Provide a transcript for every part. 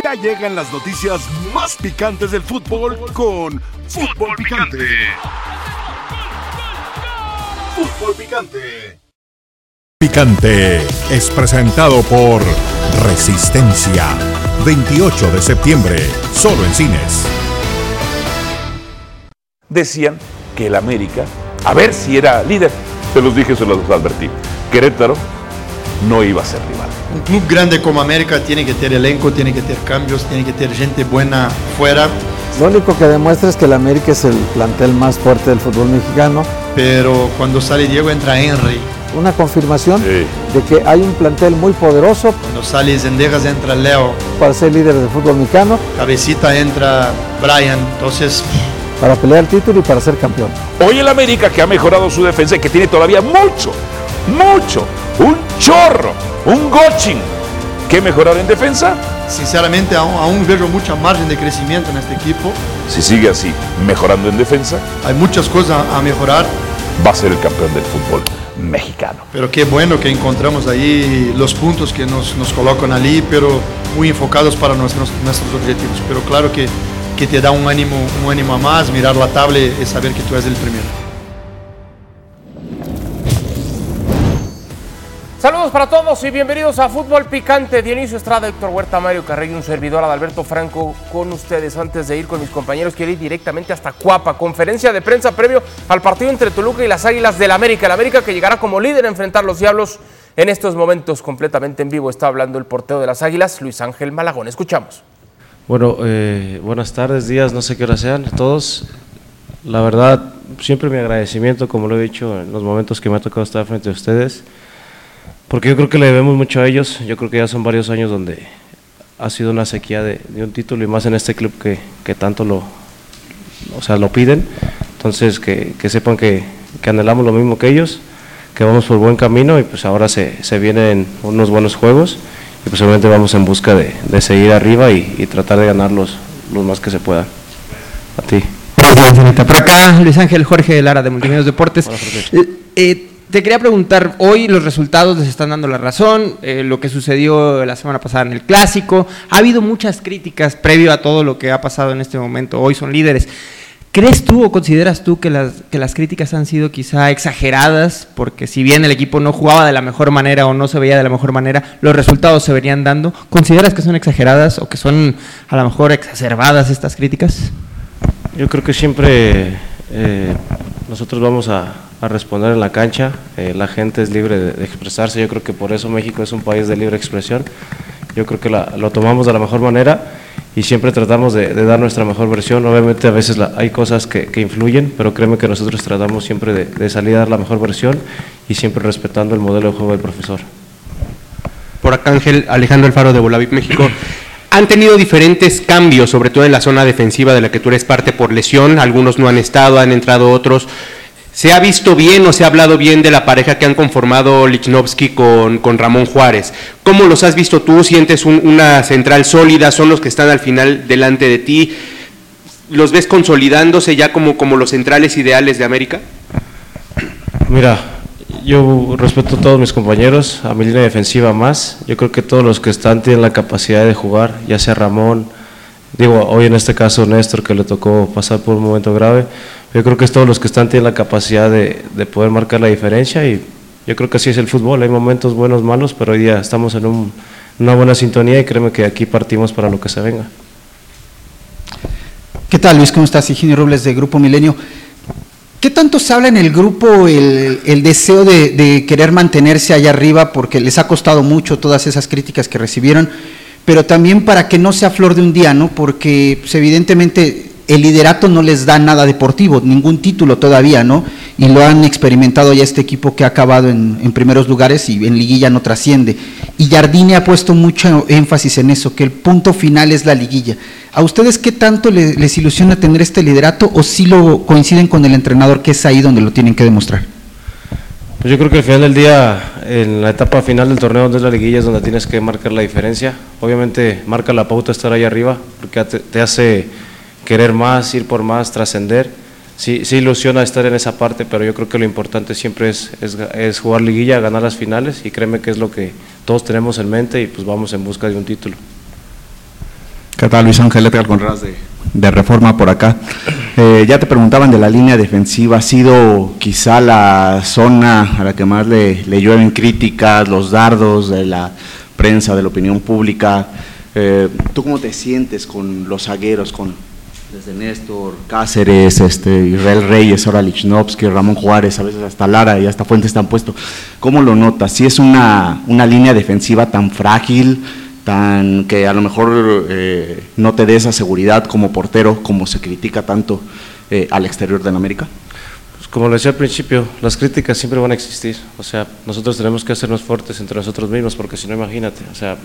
Ya llegan las noticias más picantes del fútbol con Fútbol Picante. Fútbol Picante. Picante es presentado por Resistencia. 28 de septiembre, solo en cines. Decían que el América, a ver si era líder, se los dije, se los advertí. Querétaro no iba a ser rival. Un club grande como América tiene que tener elenco, tiene que tener cambios, tiene que tener gente buena fuera. Lo único que demuestra es que el América es el plantel más fuerte del fútbol mexicano. Pero cuando sale Diego entra Henry. Una confirmación de que hay un plantel muy poderoso. Cuando sale Zendejas entra Leo. Para ser líder del fútbol mexicano. Cabecita entra Brian. Entonces para pelear el título y para ser campeón. Hoy el América que ha mejorado su defensa y que tiene todavía mucho, mucho, un chorro, un goching que mejorar en defensa. Sinceramente aún, aún veo mucha margen de crecimiento en este equipo. Si sigue así, mejorando en defensa. Hay muchas cosas a mejorar. Va a ser el campeón del fútbol mexicano. Pero qué bueno que encontramos ahí los puntos que nos, nos colocan allí, pero muy enfocados para nuestros, nuestros objetivos. Pero claro que que te da un ánimo, un ánimo a más, mirar la tabla y saber que tú eres el primero. Saludos para todos y bienvenidos a Fútbol Picante. Dionisio Estrada, Héctor Huerta, Mario Carrillo, un servidor Adalberto Franco con ustedes. Antes de ir con mis compañeros, quiero ir directamente hasta Cuapa. Conferencia de prensa previo al partido entre Toluca y las Águilas del América. El América que llegará como líder a enfrentar los Diablos en estos momentos completamente en vivo. Está hablando el porteo de las Águilas, Luis Ángel Malagón. Escuchamos. Bueno, eh, buenas tardes, días, no sé qué hora sean todos. La verdad, siempre mi agradecimiento, como lo he dicho en los momentos que me ha tocado estar frente a ustedes, porque yo creo que le debemos mucho a ellos. Yo creo que ya son varios años donde ha sido una sequía de, un título y más en este club que, que, tanto lo, o sea, lo piden. Entonces, que, que sepan que, que, anhelamos lo mismo que ellos, que vamos por buen camino y pues ahora se, se vienen unos buenos juegos y posiblemente vamos en busca de, de seguir arriba y, y, tratar de ganar los, los más que se pueda. A ti. Por acá, Luis Ángel Jorge Lara de Multimedios Deportes. Eh, eh, te quería preguntar, hoy los resultados les están dando la razón, eh, lo que sucedió la semana pasada en el Clásico, ha habido muchas críticas previo a todo lo que ha pasado en este momento, hoy son líderes. ¿Crees tú o consideras tú que las, que las críticas han sido quizá exageradas? Porque si bien el equipo no jugaba de la mejor manera o no se veía de la mejor manera, los resultados se venían dando. ¿Consideras que son exageradas o que son a lo mejor exacerbadas estas críticas? Yo creo que siempre eh, nosotros vamos a, a, responder en la cancha. Eh, la gente es libre de, de, expresarse. Yo creo que por eso México es un país de libre expresión. Yo creo que la, lo tomamos de la mejor manera y siempre tratamos de, de, dar nuestra mejor versión. Obviamente a veces la, hay cosas que, que, influyen, pero créeme que nosotros tratamos siempre de, de, salir a dar la mejor versión y siempre respetando el modelo de juego del profesor. Por acá Ángel Alejandro Alfaro de Bolavip México. Han tenido diferentes cambios, sobre todo en la zona defensiva de la que tú eres parte por lesión. Algunos no han estado, han entrado otros. ¿Se ha visto bien o se ha hablado bien de la pareja que han conformado Lichnowsky con, con Ramón Juárez? ¿Cómo los has visto tú? ¿Sientes un, una central sólida? ¿Son los que están al final delante de ti? ¿Los ves consolidándose ya como, como los centrales ideales de América? Mira, yo respeto a todos mis compañeros, a mi línea defensiva más. Yo creo que todos los que están tienen la capacidad de jugar, ya sea Ramón, digo, hoy en este caso Néstor que le tocó pasar por un momento grave, yo creo que todos los que están tienen la capacidad de, de, poder marcar la diferencia y yo creo que así es el fútbol, hay momentos buenos, malos, pero hoy día estamos en un, una buena sintonía y créeme que aquí partimos para lo que se venga. ¿Qué tal Luis? ¿Cómo estás? Higinio Robles de Grupo Milenio. ¿Qué tanto se habla en el grupo el, el deseo de, de, querer mantenerse allá arriba porque les ha costado mucho todas esas críticas que recibieron, pero también para que no sea flor de un día, ¿no? Porque pues, evidentemente el liderato no les da nada deportivo, ningún título todavía, ¿no? Y lo han experimentado ya este equipo que ha acabado en, primeros lugares y en liguilla no trasciende. Y Jardine ha puesto mucho énfasis en eso, que el punto final es la liguilla. ¿A ustedes qué tanto les, ilusiona tener este liderato o si lo coinciden con el entrenador que es ahí donde lo tienen que demostrar? Pues yo creo que al final del día, en la etapa final del torneo donde es la liguilla es donde tienes que marcar la diferencia. Obviamente marca la pauta estar ahí arriba, porque te hace querer más, ir por más, trascender. Sí, sí ilusiona estar en esa parte, pero yo creo que lo importante siempre es, es, es, jugar liguilla, ganar las finales y créeme que es lo que todos tenemos en mente y pues vamos en busca de un título. ¿Qué tal? Luis Ángel Edgar Conradas de, de Reforma por acá. Eh, ya te preguntaban de la línea defensiva, ¿ha sido quizá la zona a la que más le, le llueven críticas, los dardos de la prensa, de la opinión pública? Eh, ¿Tú cómo te sientes con los zagueros, con desde Néstor, Cáceres, este, Israel Reyes, ahora Lichnowsky, Ramón Juárez, a veces hasta Lara y hasta Fuentes están puesto? ¿Cómo lo notas? Si es una, una línea defensiva tan frágil, tan que a lo mejor eh, no te dé esa seguridad como portero, como se critica tanto eh, al exterior de la América? Como lo decía al principio, las críticas siempre van a existir. O sea, nosotros tenemos que hacernos fuertes entre nosotros mismos, porque si no, imagínate, o sea,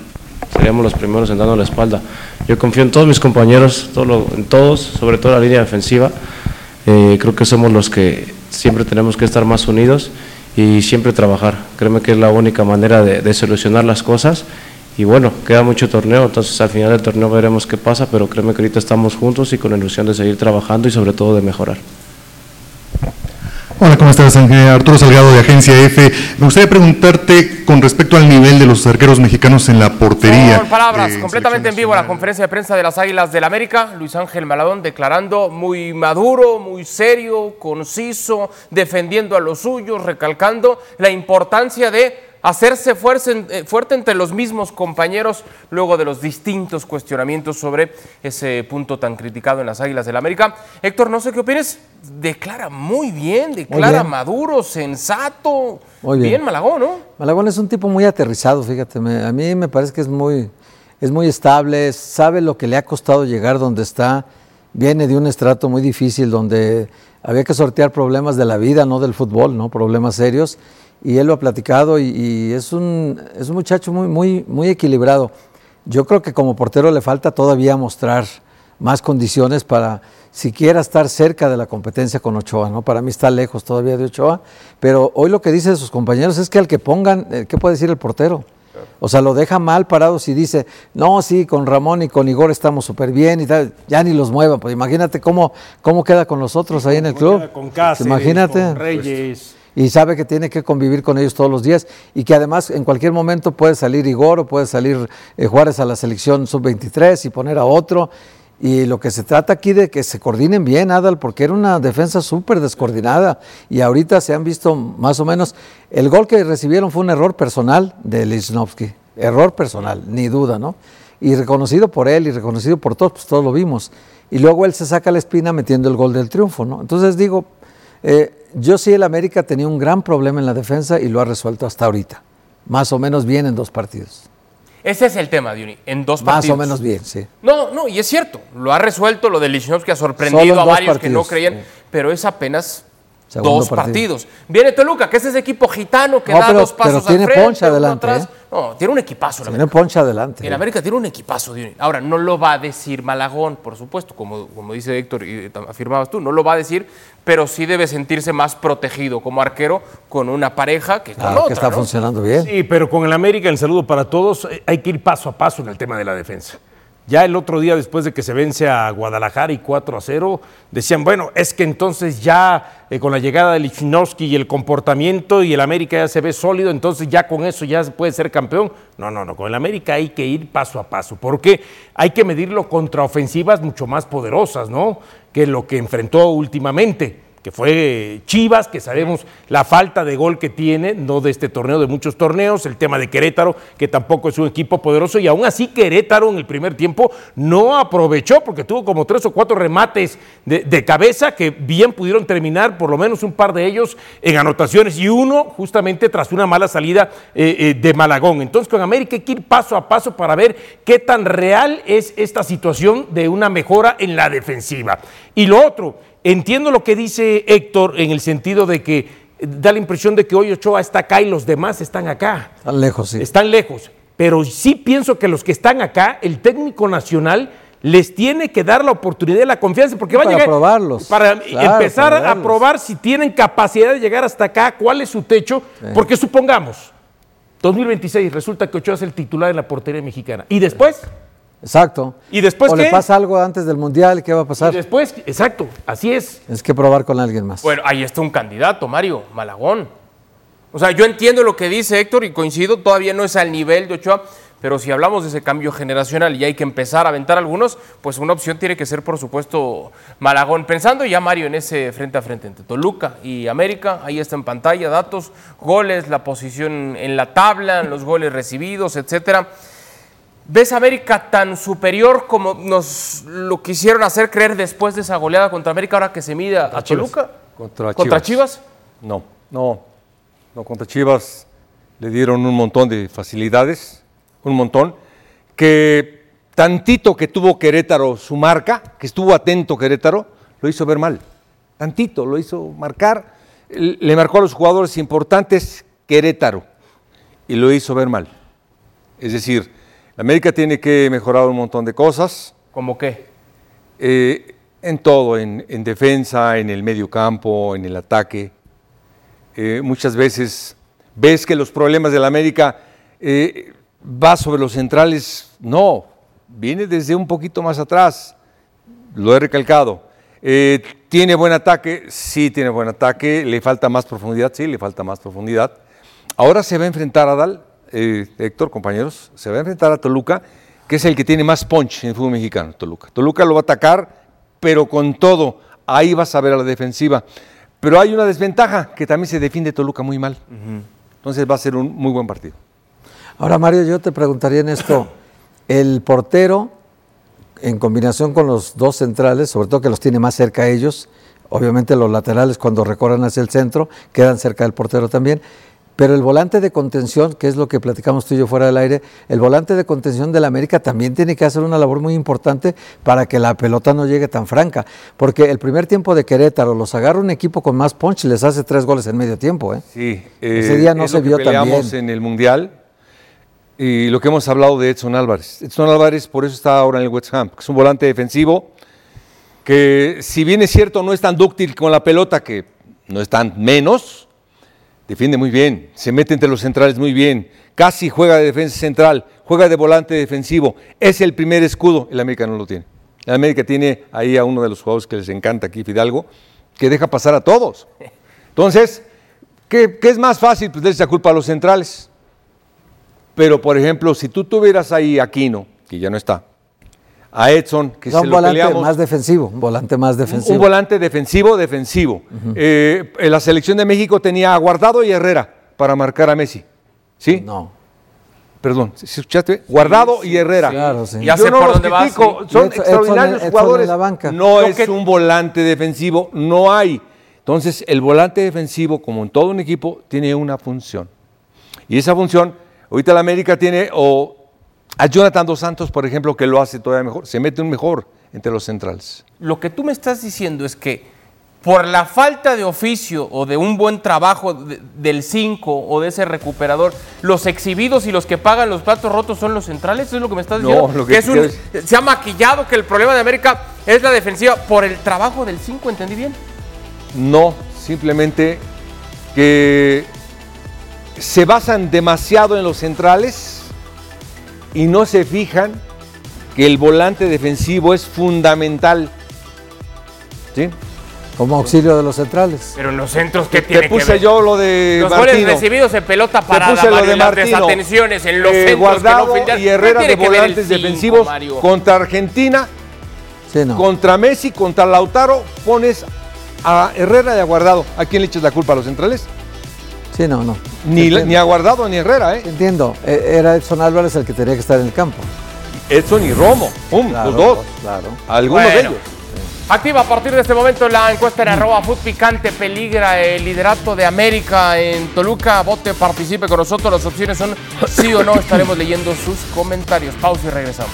seríamos los primeros en darnos la espalda. Yo confío en todos mis compañeros, todo lo- en todos, sobre todo la línea defensiva. Eh, creo que somos los que siempre tenemos que estar más unidos y siempre trabajar. Créeme que es la única manera de solucionar las cosas. Y bueno, queda mucho torneo, entonces al final del torneo veremos qué pasa, pero créeme que ahorita estamos juntos y con la ilusión de seguir trabajando y sobre todo de mejorar. Hola, ¿cómo estás? Ángel? Arturo Salgado de Agencia F. Me gustaría preguntarte con respecto al nivel de los arqueros mexicanos en la portería. Con palabras, eh, completamente en vivo la conferencia de prensa de las Águilas del América. Luis Ángel Maladón declarando muy maduro, muy serio, conciso, defendiendo a los suyos, recalcando la importancia de hacerse eh, fuerte entre los mismos compañeros luego de los distintos cuestionamientos sobre ese punto tan criticado en las Águilas del América. Héctor, no sé qué opines, declara muy bien, declara bien. maduro, sensato. Muy bien. Malagón, ¿no? Malagón es un tipo muy aterrizado, fíjate. me- a mí me parece que es muy, es muy estable, sabe lo que le ha costado llegar donde está. Viene de un estrato muy difícil donde había que sortear problemas de la vida, no del fútbol, ¿no? problemas serios. Y él lo ha platicado y, y es, un, es un muchacho muy, muy, muy equilibrado. Yo creo que como portero le falta todavía mostrar más condiciones para siquiera estar cerca de la competencia con Ochoa, ¿no? Para mí está lejos todavía de Ochoa, pero hoy lo que dice de sus compañeros es que al que pongan, eh, ¿qué puede decir el portero? O sea, lo deja mal parado si dice, no, sí, con Ramón y con Igor estamos súper bien y tal, ya ni los muevan. Pues imagínate cómo, cómo queda con los otros ahí en el club. con Cáceres, imagínate. con Reyes. Y sabe que tiene que convivir con ellos todos los días y que además en cualquier momento puede salir Igor o puede salir eh, Juárez a la selección sub-23 y poner a otro. Y lo que se trata aquí de que se coordinen bien, Adal, porque era una defensa súper descoordinada y ahorita se han visto más o menos. El gol que recibieron fue un error personal de Lichnowsky, error personal, ni duda, ¿no? Y reconocido por él y reconocido por todos, pues todos lo vimos. Y luego él se saca la espina metiendo el gol del triunfo, ¿no? Entonces digo, eh, yo sí el América tenía un gran problema en la defensa y lo ha resuelto hasta ahorita. Más o menos bien en dos partidos. Ese es el tema, Diony, en dos Más partidos. o menos bien, sí. No, no, y es cierto, lo ha resuelto, lo de Lichnowsky ha sorprendido a varios que no creían, sí. pero es apenas Segundo dos partido. partidos. Viene Toluca, que es ese equipo gitano que No, da pero- dos pasos pero tiene al frente, poncha adelante, atrás. ¿eh? No, tiene un equipazo. Tiene poncha adelante. En América tiene un equipazo. Diony. Ahora, no lo va a decir Malagón, por supuesto, como, como dice Héctor y afirmabas tú, no lo va a decir, pero sí debe sentirse más protegido como arquero con una pareja que con Claro otra. que está ¿no? funcionando bien. Sí, pero con el América, el saludo para todos, eh, hay que ir paso a paso en el tema de la defensa. Ya el otro día, después de que se vence a Guadalajara y 4 a 0, decían, bueno, es que entonces ya eh, con la llegada de Lichnowsky y el comportamiento y el América ya se ve sólido, entonces ya con eso ya se puede ser campeón. No, no, no, con el América hay que ir paso a paso, porque hay que medirlo contra ofensivas mucho más poderosas, ¿no? Que lo que enfrentó últimamente que fue Chivas, que sabemos la falta de gol que tiene, no de este torneo, de muchos torneos, el tema de Querétaro, que tampoco es un equipo poderoso, y aún así Querétaro en el primer tiempo no aprovechó, porque tuvo como tres o cuatro remates de, cabeza que bien pudieron terminar, por lo menos un par de ellos en anotaciones, y uno justamente tras una mala salida eh, eh, de Malagón. Entonces con América hay que ir paso a paso para ver qué tan real es esta situación de una mejora en la defensiva. Y lo otro, Entiendo lo que dice Héctor en el sentido de que da la impresión de que hoy Ochoa está acá y los demás están acá. Están lejos, sí. Están lejos. Pero sí pienso que los que están acá, el técnico nacional les tiene que dar la oportunidad y la confianza porque va a Para llegar probarlos. para Claro, empezar para a probar si tienen capacidad de llegar hasta acá, cuál es su techo, Sí. porque supongamos 2026 resulta que Ochoa es el titular en la portería mexicana y después Exacto. ¿Y después o le qué? pasa algo antes del Mundial, ¿qué va a pasar? y después, exacto, así es. Es que probar con alguien más. Bueno, ahí está un candidato, Mario, Malagón. O sea, yo entiendo lo que dice Héctor y coincido, todavía no es al nivel de Ochoa, Pero si hablamos de ese cambio generacional y hay que empezar a aventar algunos, pues una opción tiene que ser, por supuesto, Malagón. Pensando ya, Mario, en ese frente a frente entre Toluca y América, ahí está en pantalla, datos, goles, la posición en la tabla, los goles recibidos, etcétera. ¿Ves a América tan superior como nos lo quisieron hacer creer después de esa goleada contra América ahora que se mide a Toluca? Contra, ¿Contra Chivas? No, no, no, contra Chivas le dieron un montón de facilidades, un montón, que tantito que tuvo Querétaro su marca, que estuvo atento Querétaro, lo hizo ver mal. Tantito, lo hizo marcar, le marcó a los jugadores importantes Querétaro y lo hizo ver mal. Es decir, América tiene que mejorar un montón de cosas. ¿Cómo qué? Eh, en todo, en, en, defensa, en el medio campo, en el ataque. Eh, muchas veces ves que los problemas de la América eh, va sobre los centrales. No, viene desde un poquito más atrás. Lo he recalcado. Eh, ¿Tiene buen ataque? Sí, tiene buen ataque. ¿Le falta más profundidad? Sí, le falta más profundidad. Ahora se va a enfrentar a Dal, eh, Héctor, compañeros, se va a enfrentar a Toluca, que es el que tiene más punch en el fútbol mexicano, Toluca. Toluca lo va a atacar, pero con todo, ahí vas a ver a la defensiva. Pero hay una desventaja, que también se defiende Toluca muy mal. Entonces va a ser un muy buen partido. Ahora, Mario, yo te preguntaría en esto, el portero, en combinación con los dos centrales, sobre todo que los tiene más cerca a ellos, obviamente los laterales cuando recorren hacia el centro quedan cerca del portero también, pero el volante de contención, que es lo que platicamos tú y yo fuera del aire, el volante de contención del América también tiene que hacer una labor muy importante para que la pelota no llegue tan franca. Porque el primer tiempo de Querétaro los agarra un equipo con más punch y les hace tres goles en medio tiempo. ¿eh? Sí, ese día no es se lo que vio tan peleamos bien. en el Mundial y lo que hemos hablado de Edson Álvarez. Edson Álvarez por eso está ahora en el West Ham, que es un volante defensivo que si bien es cierto no es tan dúctil con la pelota, que no es tan menos, defiende muy bien, se mete entre los centrales muy bien, casi juega de defensa central, juega de volante defensivo, es el primer escudo, el América no lo tiene. El América tiene ahí a uno de los jugadores que les encanta aquí, Fidalgo, que deja pasar a todos. Entonces, ¿qué, es más fácil? Pues darle la culpa a los centrales. Pero, por ejemplo, si tú tuvieras ahí a Aquino, que ya no está, a Edson, que Era se un lo volante peleamos, más defensivo, un volante más defensivo. un volante defensivo, defensivo. Eh, la selección de México tenía a Guardado y Herrera para marcar a Messi. ¿Sí? No. Perdón, ¿sí escuchaste? Guardado y Herrera. Claro, sí. Ya Yo sé no por los dónde critico, son Edson- extraordinarios Edson jugadores. la banca. No es que- un volante defensivo, no hay. Entonces, el volante defensivo, como en todo un equipo, tiene una función. Y esa función, ahorita la América tiene o a Jonathan Dos Santos, por ejemplo, que lo hace todavía mejor, se mete un mejor entre los centrales. Lo que tú me estás diciendo es que por la falta de oficio o de un buen trabajo de- del 5 o de ese recuperador, los exhibidos y los que pagan los platos rotos son los centrales, ¿eso es lo que me estás No, diciendo? lo que es un- quiero se ha maquillado que el problema de América es la defensiva por el trabajo del 5, ¿entendí bien? No, simplemente que se basan demasiado en los centrales y no se fijan que el volante defensivo es fundamental. ¿Sí? Como auxilio de los centrales. Pero en los centros, ¿qué Te tiene que puse ver? yo lo de Los Martino. goles recibidos en pelota Te parada, puse lo de las Martino. desatenciones en los Eh, centros Guardado que no y Herrera ¿Qué de que volantes cinco, defensivos Mario? contra Argentina, Sí, no. contra Messi, contra Lautaro, pones a Herrera y a Guardado. ¿A quién le echas la culpa? ¿A los centrales? Sí, no, no. Ni, ni a Guardado ni Herrera, ¿eh? Entiendo. Eh, Era Edson Álvarez el que tenía que estar en el campo. Edson y Romo, pum, Claro, los dos. Claro. Algunos de ellos. Activa a partir de este momento la encuesta en arroba Food Picante. Peligra el liderato de América en Toluca. Vote, participe con nosotros. Las opciones son sí o no. Estaremos leyendo sus comentarios. Pausa y regresamos.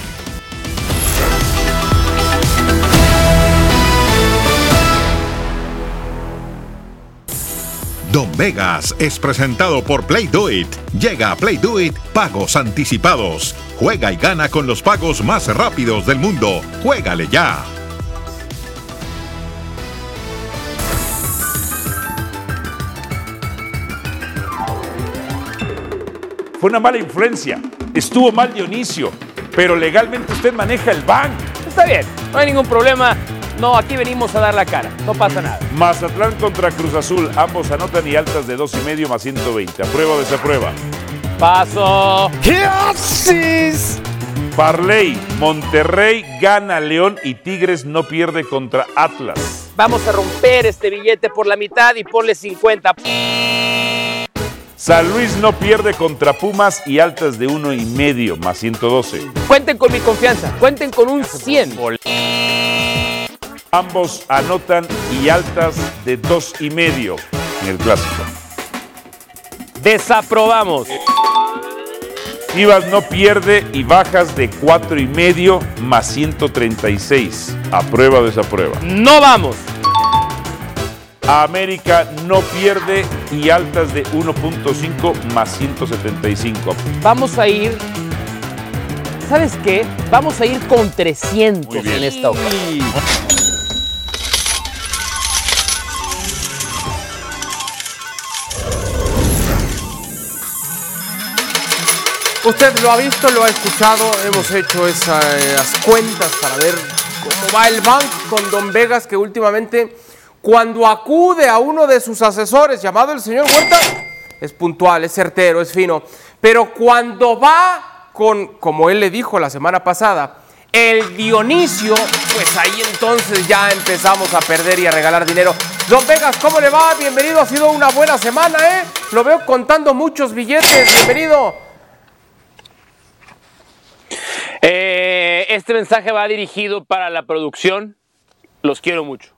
Don Vegas es presentado por Play Do It. Llega a Play Do It pagos anticipados. Juega y gana con los pagos más rápidos del mundo. Juégale ya. Fue una mala influencia. Estuvo mal Dionisio. Pero legalmente usted maneja el bank. Está bien, no hay ningún problema. No, aquí venimos a dar la cara. No pasa nada. Mazatlán contra Cruz Azul. Ambos anotan y altas de dos y medio más 120. ¿Aprueba o desaprueba? Paso. ¿Qué haces? Parley, Monterrey gana León y Tigres no pierde contra Atlas. Vamos a romper este billete por la mitad y ponle 50. San Luis no pierde contra Pumas y altas de uno y medio más 112. Cuenten con mi confianza, cuenten con un 100. Ambos anotan y altas de dos y medio en el clásico. Desaprobamos. Chivas no pierde y bajas de cuatro y medio más 136. ¿Aprueba o desaprueba? No vamos. América no pierde y altas de 1.5 más 175. Vamos a ir. ¿Sabes qué? Vamos a ir con 300 Muy bien. en esta ocasión. Usted lo ha visto, lo ha escuchado, hemos hecho esas cuentas para ver cómo va el banco con Don Vegas, que últimamente cuando acude a uno de sus asesores, llamado el señor Huerta, es puntual, es certero, es fino. Pero cuando va con, como él le dijo la semana pasada, el Dionisio, pues ahí entonces ya empezamos a perder y a regalar dinero. Don Vegas, ¿cómo le va? Bienvenido, ha sido una buena semana, ¿eh? Lo veo contando muchos billetes, bienvenido. Eh, este mensaje va dirigido para la producción. Los quiero mucho.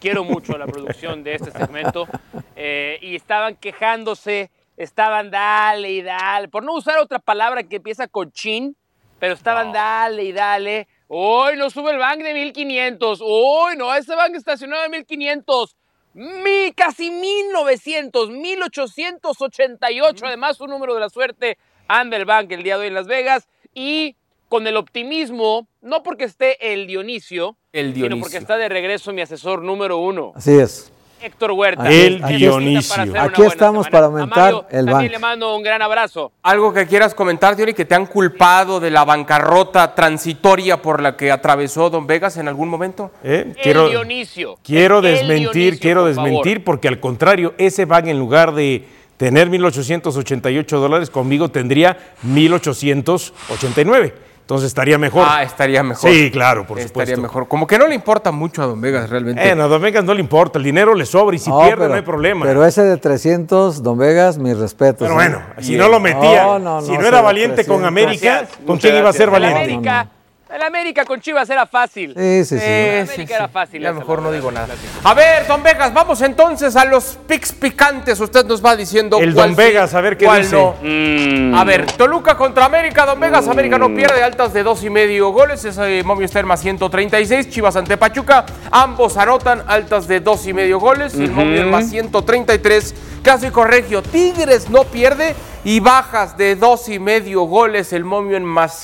Quiero mucho a la producción de este segmento. Eh, y estaban quejándose, estaban dale y dale, por no usar otra palabra que empieza con chin, pero estaban dale y dale. Hoy no sube el bank de 1500. Hoy no, ese bank estacionado de 1500. Mi, casi 1900, 1888. Además, un número de la suerte anda el bank el día de hoy en Las Vegas. Y con el optimismo, no porque esté el Dionisio, El sino porque está de regreso mi asesor número uno, Así es. Héctor Huerta. El aquí- Dionisio. Aquí estamos semana. para aumentar Mario el banco. le mando un gran abrazo. Algo que quieras comentar, Diony, que te han culpado de la bancarrota transitoria por la que atravesó Don Vegas en algún momento. ¿Eh? El Quiero, Dionisio. quiero El desmentir, Dionisio, quiero por favor. desmentir, porque al contrario, ese bank en lugar de tener 1.888 dólares, conmigo tendría 1.889. Entonces estaría mejor. Ah, estaría mejor. Sí, claro, por Estaría supuesto. mejor. Como que no le importa mucho a Don Vegas realmente. Eh, a Don Vegas no le importa, el dinero le sobra y si No, pierde pero- no hay problema. Pero ese de 300, Don Vegas, mis respetos. Pero ¿eh? bueno, si no lo metía, No, no, si no, no era valiente con 300. América, Gracias, ¿con muchas quién iba a ser valiente? América, el América con Chivas era fácil. Sí, sí, sí. El América sí, era fácil. Ya esa, mejor no digo nada. A ver, Don Vegas, vamos entonces a los picks picantes. Usted nos va diciendo El cuál Don sí, Vegas, a ver qué cuál dice. no. Mm. A ver, Toluca contra América, Don Vegas. América no pierde, altas de dos y medio goles. Ese momio está en más 136. Chivas ante Pachuca. Ambos anotan altas de dos y medio goles. El momio en más 133. Clásico Regio. Tigres no pierde y bajas de dos y medio goles. El momio en más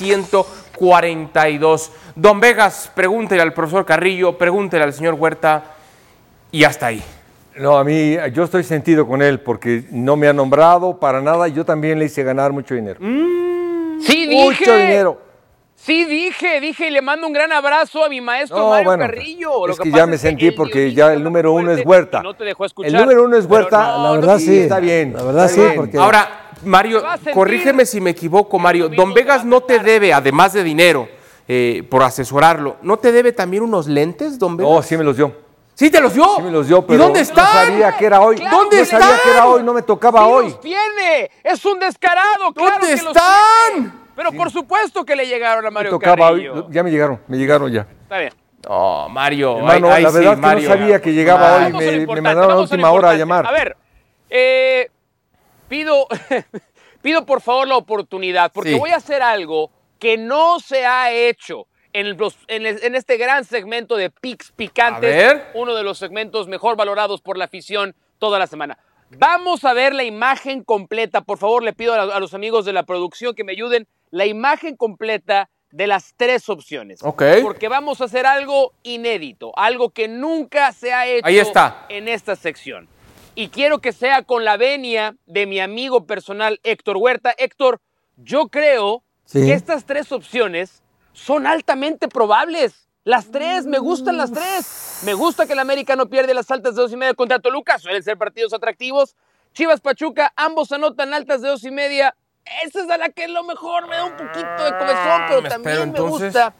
142. Don Vegas, pregúntele al profesor Carrillo, pregúntele al señor Huerta y hasta ahí. No, a mí, yo estoy sentido con él porque no me ha nombrado para nada. Yo también le hice ganar mucho dinero. Sí, Mucho dije. dinero. Sí, dije, dije, y le mando un gran abrazo a mi maestro No, Mario bueno, Carrillo. Lo es que ya me sentí porque ya el número uno es Huerta. y No te dejó escuchar. El número uno es Huerta. no, La no, verdad sí, sí. está bien, La verdad está sí, bien. porque Ahora, Mario, corrígeme si me equivoco, Mario. Don Vegas no te debe, además de dinero, eh, por asesorarlo, ¿no te debe también unos lentes, Don Vegas? No, sí me los dio. ¿Sí te los dio? Sí me los dio, pero ¿Y dónde no están? sabía que era hoy. Claro ¿Dónde no sabía que era hoy, no me tocaba Sí hoy. los tiene, es un descarado, claro ¿Dónde que los están? tiene. Pero por supuesto que le llegaron a Me Mario hoy. Carrillo. Ya me llegaron, me llegaron ya. Está bien. No, Mario. Hermano, ahí la sí, verdad es que Mario. no sabía que llegaba Ah, hoy. Me, me mandaron a la última hora a llamar. A ver, eh, pido, pido por favor la oportunidad, porque Sí. voy a hacer algo que no se ha hecho en, los- en este gran segmento de Pix Picantes, uno de los segmentos mejor valorados por la afición toda la semana. Vamos a ver la imagen completa. Por favor, le pido a, a los amigos de la producción que me ayuden. La imagen completa de las tres opciones. Ok. Porque vamos a hacer algo inédito, algo que nunca se ha hecho Ahí está. en esta sección. Y quiero que sea con la venia de mi amigo personal Héctor Huerta. Héctor, yo creo Sí. que estas tres opciones son altamente probables. Las tres, me gustan las tres. Me gusta que el América no pierde las altas de dos y media contra Toluca, suelen ser partidos atractivos. Chivas Pachuca, ambos anotan altas de dos y media. esa es a la que a lo mejor me da un poquito de comezón, pero me también espero, me gusta.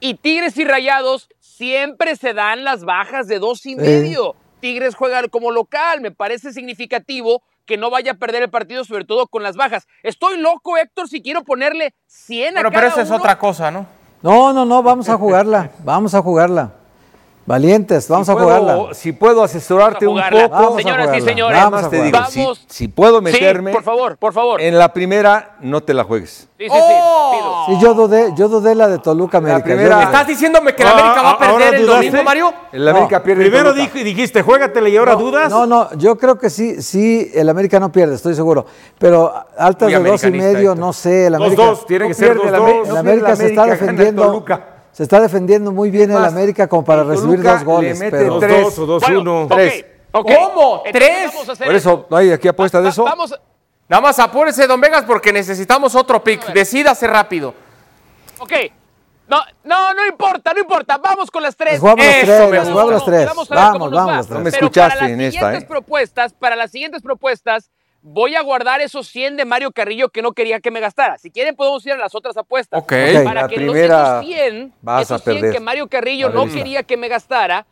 Y Tigres y Rayados siempre se dan las bajas de dos y medio. Tigres juega como local, me parece significativo que no vaya a perder el partido, sobre todo con las bajas. Estoy loco, Héctor, si quiero ponerle 100 Bueno, a pero cada esa es otra cosa, ¿no? No, no, no, vamos a jugarla. Vamos a jugarla. Valientes, vamos a puedo- jugarla. Si puedo asesorarte un poco, Vamos a Señoras y señores, Vamos más a te jugarla. digo, si, Vamos. si puedo Sí, meterme, por favor, por favor. en la primera no te la juegues. Sí, sí, sí, pido. Sí, yo dudé, yo dudé la de Toluca América. yo primera-. ¿Estás diciéndome que la Ah, América va a ahora perder el dudaste. domingo, Mario? El América pierde. Primero Toluca. dijiste, juégatela y ahora dudas. No, no, yo creo que sí, sí, el América no pierde, estoy seguro. Pero altas Muy de dos y medio, no sé. El Dos, América, dos, tiene que No ser dos, la dos. América, el no América se la está defendiendo. Se está defendiendo muy bien el América como para recibir dos goles. le mete pero- Dos, tres. dos o dos, Bueno, uno. ok, Tres. ok. ¿Cómo? ¿Tres? vamos Por eso no hay aquí apuesta de Va- eso. Vamos, Nada más apúrese, don Vegas, porque necesitamos otro pick. Decídase rápido. ok. No, no, no importa, no importa. Vamos con las tres. Las jugamos las tres, las las tres. Vamos Vamos, vamos las tres. No me escuchaste para las en esta, siguientes ¿eh? propuestas, para las siguientes propuestas, voy a guardar esos 100 de Mario Carrillo que no quería que me gastara. Si quieren, podemos ir a las otras apuestas. Ok. Para La que los- primera esos 100, vas esos a 100 perder. que Mario Carrillo A no quería que me gastara,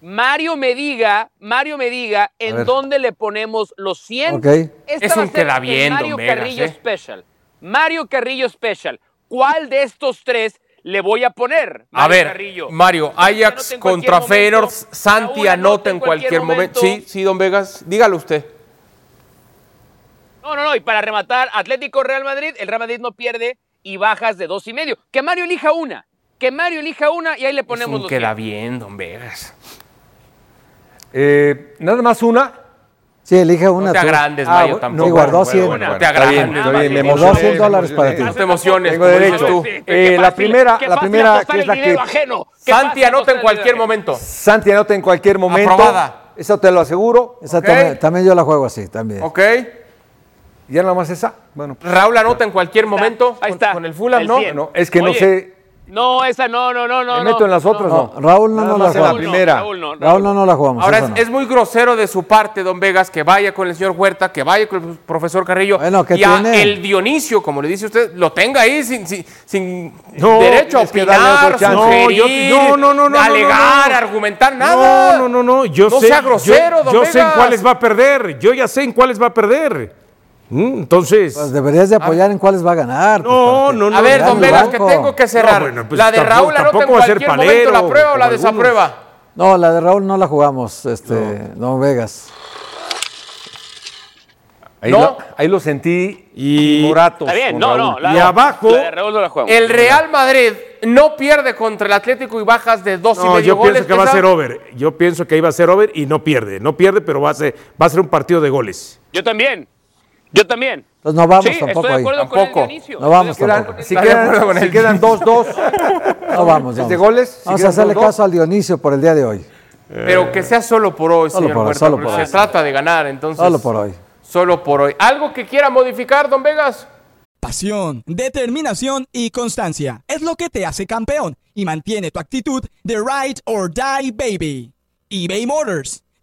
Mario me diga, Mario me diga en dónde le ponemos los 100. Ok. Esta Es va a un ser queda el bien, Mario Vegas, Carrillo ¿eh? Special. Mario Carrillo Special. ¿Cuál de estos tres le voy a poner? A Mario ver, Carrillo. Mario, Ajax contra Feyenoord, momento. Santi anota en cualquier momento. Sí, sí, don Vegas, dígalo usted. No, no, no. Y para rematar, Atlético Real Madrid, el Real Madrid no pierde y bajas de dos y medio. Que Mario elija una. Que Mario elija una y ahí le Es ponemos un los queda 100. bien, don Vegas. Eh, nada más una. Sí, elige una. No te tú. agrandes, Ah, Mario, tampoco. Sí, guardó Bueno, 100. bueno, No te agrandes, está bien, me Mario. emocioné, Guardó 100 me dólares para ti. No te emociones. Tengo derecho. tú. Eh, la primera, la primera que es la que ajeno. Santi anota en cualquier momento. Santi anota en cualquier momento. Aprobada. Eso te lo aseguro. Esa Ok. también, también yo la juego así, también. Ok. ¿Ya nada más esa? Bueno, Raúl anota en cualquier momento ahí con, está, con el Fulham, el ¿no? 100. no, es que no sé. No, esa no, no, no, no. Me no. meto en las otras, No, no. Raúl no más la en la jugamos. primera. Raúl no, Raúl no nos la jugamos. Ahora es, no. es muy grosero de su parte, don Vegas, que vaya con el señor Huerta, que vaya con el profesor Carrillo. Bueno, ¿qué y a el Dionisio, como le dice usted, lo tenga ahí sin, sin, sin No, derecho a opinar, sugerir, No, yo- no, no, no, no, alegar, no, no. argumentar, nada. No, no, no, no. Yo No sé, sea grosero, yo, don yo sé en cuáles va a perder. Yo ya sé en cuáles va a perder. Mm, Entonces. Pues deberías de apoyar en cuáles va a ganar. pues, no, no, no. A ver, don Vegas, que tengo que cerrar. No, bueno, pues la de tampoco- Raúl anota en tampoco va a ser cualquier momento, ¿la palero, prueba o la algunos. desaprueba? No, la de Raúl no la jugamos, este, no, Vegas. Ahí, ¿No? lo, ahí lo sentí Y- morato. Está bien, no, no. La, Y abajo- La de Raúl no la jugamos. El Real Madrid no pierde contra el Atlético y bajas de dos y No, medio yo goles. pienso que va a ser over. Yo pienso que ahí va a ser over y no pierde. No pierde, pero va a ser, va a ser un partido de goles. Yo también. Yo también. Entonces no vamos sí, tampoco estoy de ahí. acuerdo con el Tampoco. Dionisio. No vamos Estoy de tampoco. con Si el- de quedan, con si quedan 2-2, No vamos. ¿es de vamos. goles? Si Vamos a hacerle 2-2. caso al Dionisio por el día de hoy. Pero que sea solo por hoy, Solo señor por hoy, Huerta, solo porque por hoy. se trata de ganar, entonces. Solo por hoy. Solo por hoy. ¿Algo que quiera modificar, don Vegas? Pasión, determinación y constancia es lo que te hace campeón y mantiene tu actitud de ride or die baby. eBay Motors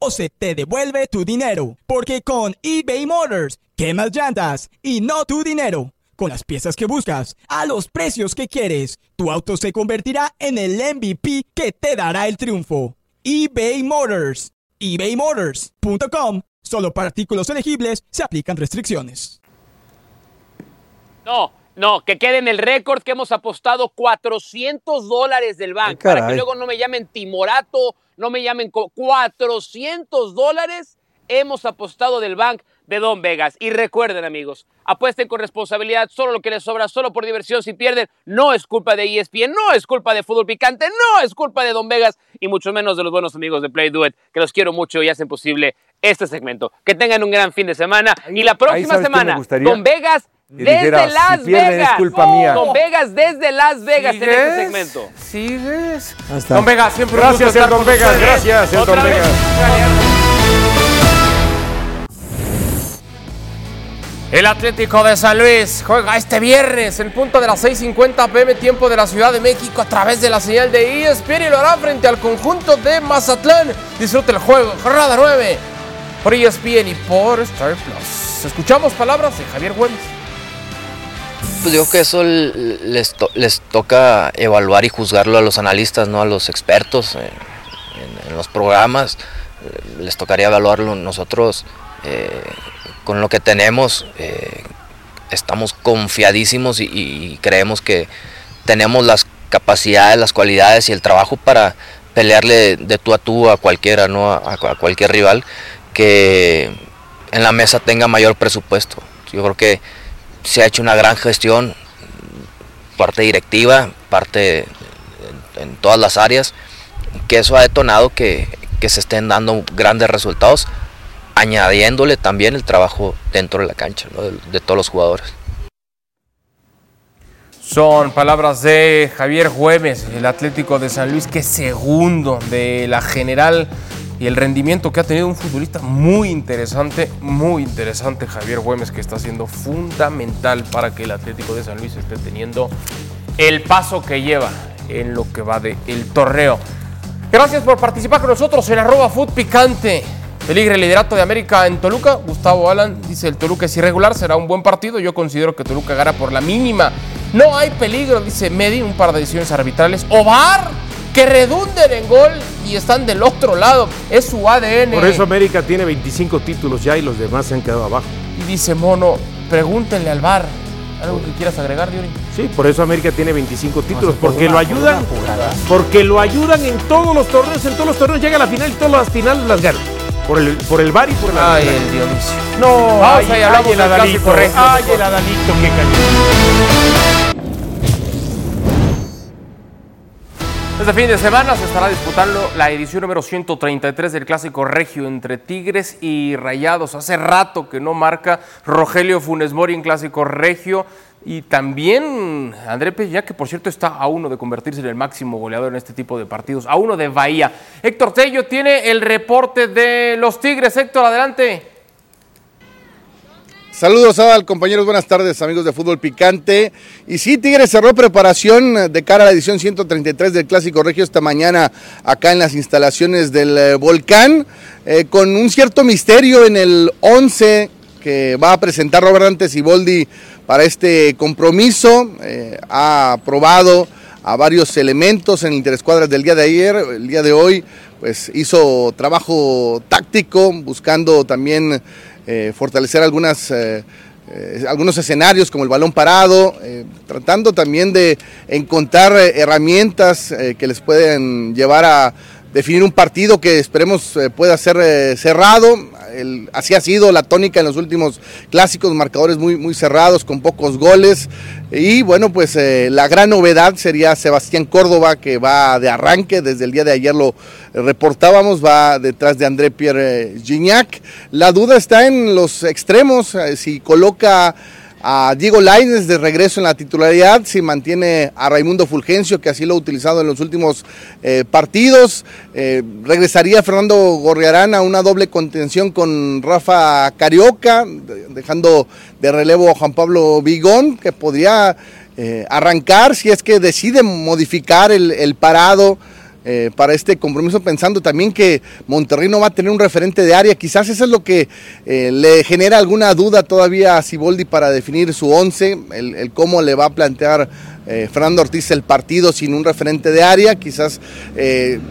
o se te devuelve tu dinero. Porque con eBay Motors, quemas llantas y no tu dinero. Con las piezas que buscas, a los precios que quieres, tu auto se convertirá en el MVP que te dará el triunfo. eBay Motors. ebaymotors.com. Solo para artículos elegibles se aplican restricciones. No, no, que quede en el récord que hemos apostado 400 dólares del banco. Para que luego no me llamen timorato, no me llamen... co- 400 dólares hemos apostado del bank de Don Vegas. Y recuerden, amigos, apuesten con responsabilidad, solo lo que les sobra, solo por diversión. Si pierden, no es culpa de ESPN, no es culpa de Fútbol Picante, no es culpa de Don Vegas y mucho menos de los buenos amigos de Play Do It, que los quiero mucho y hacen posible este segmento. Que tengan un gran fin de semana. y la próxima semana. Don Vegas Desde dijera, Las si pierden Vegas. es culpa mía. Don Vegas desde Las Vegas en este ¿Sigues? segmento. ¿Sigues? Está. Don Vega, siempre un Gracias, el Don Vegas, ustedes. gracias, el Don vez. Vegas. El Atlético de San Luis juega este viernes en punto de las 6.50 pm tiempo de la Ciudad de México a través de la señal de ESPN y lo hará frente al conjunto de Mazatlán. Disfrute el juego, jornada 9 por ESPN y por Star Plus. Escuchamos palabras de Javier Güemes. Pues digo que eso les, to- les toca evaluar y juzgarlo a los analistas, no a los expertos eh, en, los programas. Eh, Les tocaría evaluarlo nosotros eh, con lo que tenemos. estamos confiadísimos y, y creemos que tenemos las capacidades, las cualidades y el trabajo para pelearle de tú a tú a cualquiera, ¿no? a, a cualquier rival que en la mesa tenga mayor presupuesto. Yo creo que se ha hecho una gran gestión, parte directiva, parte en, todas las áreas, que eso ha detonado que, que se estén dando grandes resultados, añadiéndole también el trabajo dentro de la cancha, de todos los jugadores. Son palabras de Javier Güemes, el Atlético de San Luis, que es segundo de la general y el rendimiento que ha tenido un futbolista muy interesante, muy interesante Javier Güemes, que está siendo fundamental para que el Atlético de San Luis esté teniendo el paso que lleva en lo que va del torneo. Gracias por participar con nosotros en arroba Food Picante. Peligre el liderato de América en Toluca. Gustavo Alan dice el Toluca es irregular, será un buen partido. Yo considero que Toluca gana por la mínima. No hay peligro, dice Medi, un par de decisiones arbitrales. Ovar, que redunden en gol y están del otro lado. Es su ADN. Por eso América tiene 25 títulos ya y los demás se han quedado abajo. Y dice Mono, pregúntenle al VAR. ¿Algo que quieras agregar, Diori? Sí, por eso América tiene 25 títulos, porque lo ayudan, porque lo ayudan en todos los torneos, en todos los torneos llega a la final y todas las finales las gana. Por el, por el VAR y por la Ay, el Dionisio. No, Vamos ay, el Adalito, ay, el Adalito, qué cañón. Este fin de semana se estará disputando la edición número 133 del Clásico Regio entre Tigres y Rayados. Hace rato que no marca Rogelio Funes Mori en Clásico Regio. Y también André Peña, que por cierto está a uno de convertirse en el máximo goleador en este tipo de partidos, a uno de Bahía. Héctor Tello tiene el reporte de los Tigres. Héctor, adelante. Saludos Adal, compañeros, buenas tardes amigos de Fútbol Picante. Y sí, Tigres cerró preparación de cara a la edición 133 del Clásico Regio esta mañana acá en las instalaciones del eh, Volcán, eh, con un cierto misterio en el 11 que va a presentar Robert Antes y Boldi para este compromiso. Eh, ha probado a varios elementos en interescuadras del día de ayer, el día de hoy, pues hizo trabajo táctico, buscando también eh, fortalecer algunas, eh, eh, algunos escenarios como el balón parado, tratando también de encontrar herramientas que les pueden llevar a definir un partido que esperemos eh, pueda ser eh, cerrado. Así ha sido la tónica en los últimos clásicos, marcadores muy, muy cerrados, con pocos goles. Y bueno, pues eh, la gran novedad sería Sebastián Córdoba, que va de arranque, desde el día de ayer lo reportábamos, va detrás de André Pierre Gignac. La duda está en los extremos, si coloca a Diego Lainez de regreso en la titularidad, si mantiene a Raimundo Fulgencio, que así lo ha utilizado en los últimos eh, partidos, eh, regresaría Fernando Gorriarán a una doble contención con Rafa Carioca, de- dejando de relevo a Juan Pablo Vigón, que podría eh, arrancar si es que decide modificar el parado eh, para este compromiso, pensando también que Monterrey no va a tener un referente de área. Quizás eso es lo que eh, le genera alguna duda todavía a Siboldi para definir su once, el, el cómo le va a plantear eh, Fernando Ortiz el partido sin un referente de área, quizás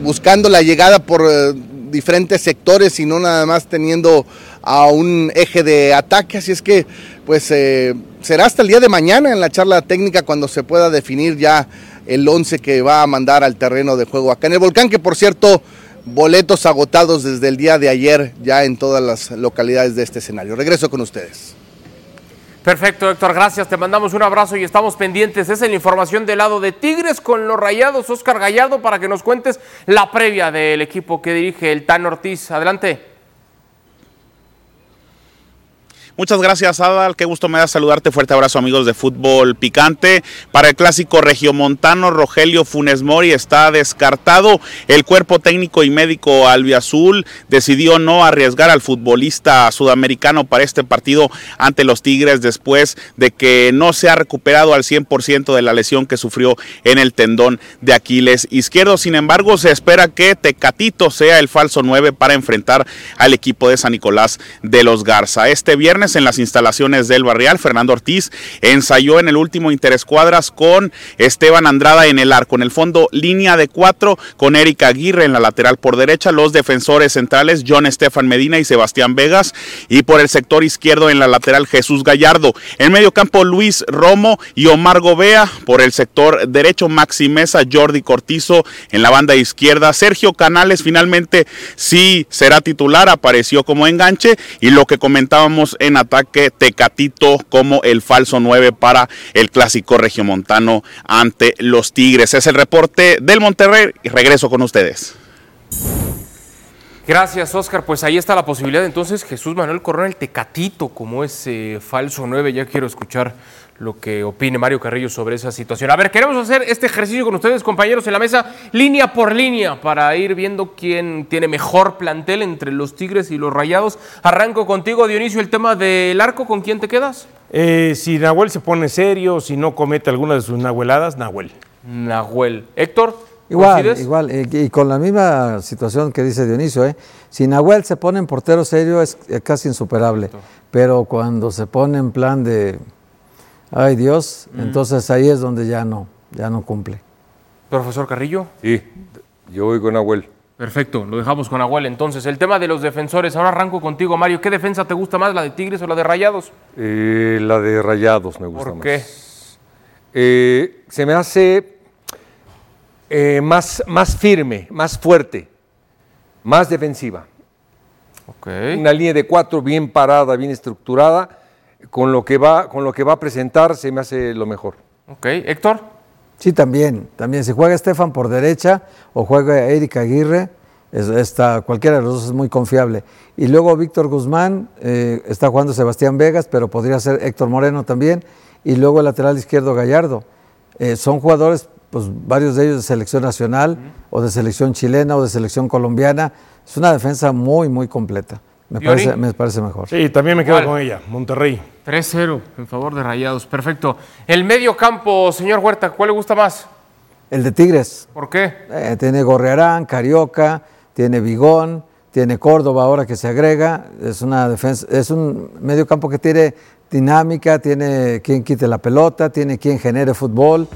buscando la llegada por diferentes sectores y no nada más teniendo a un eje de ataque. Así es que, pues, eh, será hasta el día de mañana en la charla técnica cuando se pueda definir ya el 11 que va a mandar al terreno de juego acá en el volcán, que por cierto, boletos agotados desde el día de ayer ya en todas las localidades de este escenario. Regreso con ustedes. Perfecto, Héctor, gracias. Te mandamos un abrazo y estamos pendientes. Esa es la información del lado de Tigres con los rayados. Oscar Gallardo, para que nos cuentes la previa del equipo que dirige el Tan Ortiz. Adelante. Muchas gracias, Adal. Qué gusto me da saludarte. Fuerte abrazo, amigos de Fútbol Picante. Para el clásico regiomontano, Rogelio Funes Mori está descartado. El cuerpo técnico y médico albiazul decidió no arriesgar al futbolista sudamericano para este partido ante los Tigres después de que no se ha recuperado al 100% de la lesión que sufrió en el tendón de Aquiles izquierdo. Sin embargo, se espera que Tecatito sea el falso 9 para enfrentar al equipo de San Nicolás de los Garza. Este viernes en las instalaciones del Barrial, Fernando Ortiz ensayó en el último interescuadras con Esteban Andrada en el arco. En el fondo, línea de cuatro con Erika Aguirre en la lateral por derecha, los defensores centrales John Estefan Medina y Sebastián Vegas. Y por el sector izquierdo en la lateral Jesús Gallardo. En medio campo Luis Romo y Omar Gobea, por el sector derecho Maxi Mesa, Jordi Cortizo en la banda izquierda, Sergio Canales finalmente sí será titular, apareció como enganche. Y lo que comentábamos en ataque Tecatito como el falso 9 para el clásico regiomontano ante los Tigres. Es el reporte del Monterrey y regreso con ustedes. Gracias, Oscar. Pues ahí está la posibilidad. Entonces, Jesús Manuel Corona, el Tecatito, como ese falso 9. Ya quiero escuchar lo que opine Mario Carrillo sobre esa situación. A ver, queremos hacer este ejercicio con ustedes, compañeros, en la mesa, línea por línea, para ir viendo quién tiene mejor plantel entre los Tigres y los Rayados. Arranco contigo, Dionisio, el tema del arco. ¿Con quién te quedas? Eh, si Nahuel se pone serio, si no comete alguna de sus nahueladas, Nahuel. Nahuel. Héctor. Igual, igual, y, y con la misma situación que dice Dionisio, ¿eh? si Nahuel se pone en portero serio es eh, casi insuperable, pero cuando se pone en plan de, ay Dios, Mm. entonces ahí es donde ya no, ya no cumple. Profesor Carrillo. Sí, yo voy con Nahuel. Perfecto, lo dejamos con Aguel. Entonces, el tema de los defensores. Ahora arranco contigo, Mario. ¿Qué defensa te gusta más, la de Tigres o la de Rayados? Eh, la de Rayados me gusta ¿Por más. qué? Eh, se me hace eh, más, más firme, más fuerte, más defensiva. Una línea de cuatro bien parada, bien estructurada, con lo que va, con lo que va a presentar se me hace lo mejor. Ok, Héctor. Sí, también, también. Si juega Estefan por derecha o juega Erika Aguirre, es- está, cualquiera de los dos es muy confiable. Y luego Víctor Guzmán, eh, está jugando Sebastián Vegas, pero podría ser Héctor Moreno también. Y luego el lateral izquierdo Gallardo. Eh, son jugadores, pues varios de ellos de selección nacional, o de selección chilena, o de selección colombiana. Es una defensa muy, muy completa. Me, parece, me parece mejor. Sí, también me quedo ¿Cuál? con ella, Monterrey. 3-0 en favor de Rayados. Perfecto. El medio campo, señor Huerta, ¿cuál le gusta más? El de Tigres. ¿Por qué? Eh, tiene Gorrearán, Carioca, tiene Vigón, tiene Córdoba ahora que se agrega. Es una defensa, es un medio campo que tiene dinámica, tiene quien quite la pelota, tiene quien genere fútbol.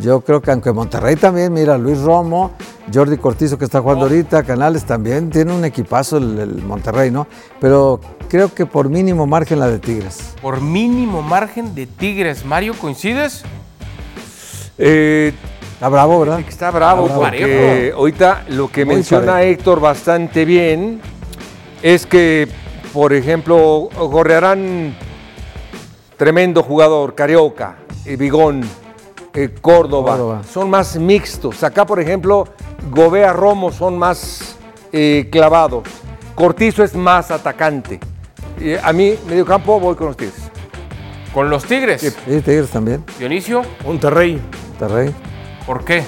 Yo creo que aunque Monterrey también, mira, Luis Romo, Jordi Cortizo que está jugando ahorita, Canales también, tiene un equipazo el, el Monterrey, ¿no? Pero creo que por mínimo margen la de Tigres. Por mínimo margen de Tigres. Mario, ¿coincides? está bravo, ¿verdad? Está bravo Está bravo. porque ahorita lo que Muy menciona parejo. Héctor bastante bien es que, por ejemplo, Gorrearán, tremendo jugador, Carioca, eh, Vigón, eh, Córdoba, Córdoba. son más mixtos. Acá, por ejemplo, Gobea Romo son más eh, clavados. Cortizo es más atacante. Eh, a mí, medio campo, voy con los Tigres. ¿Con los Tigres? Sí, Tigres también. Dionisio. Monterrey. Monterrey. ¿Por qué?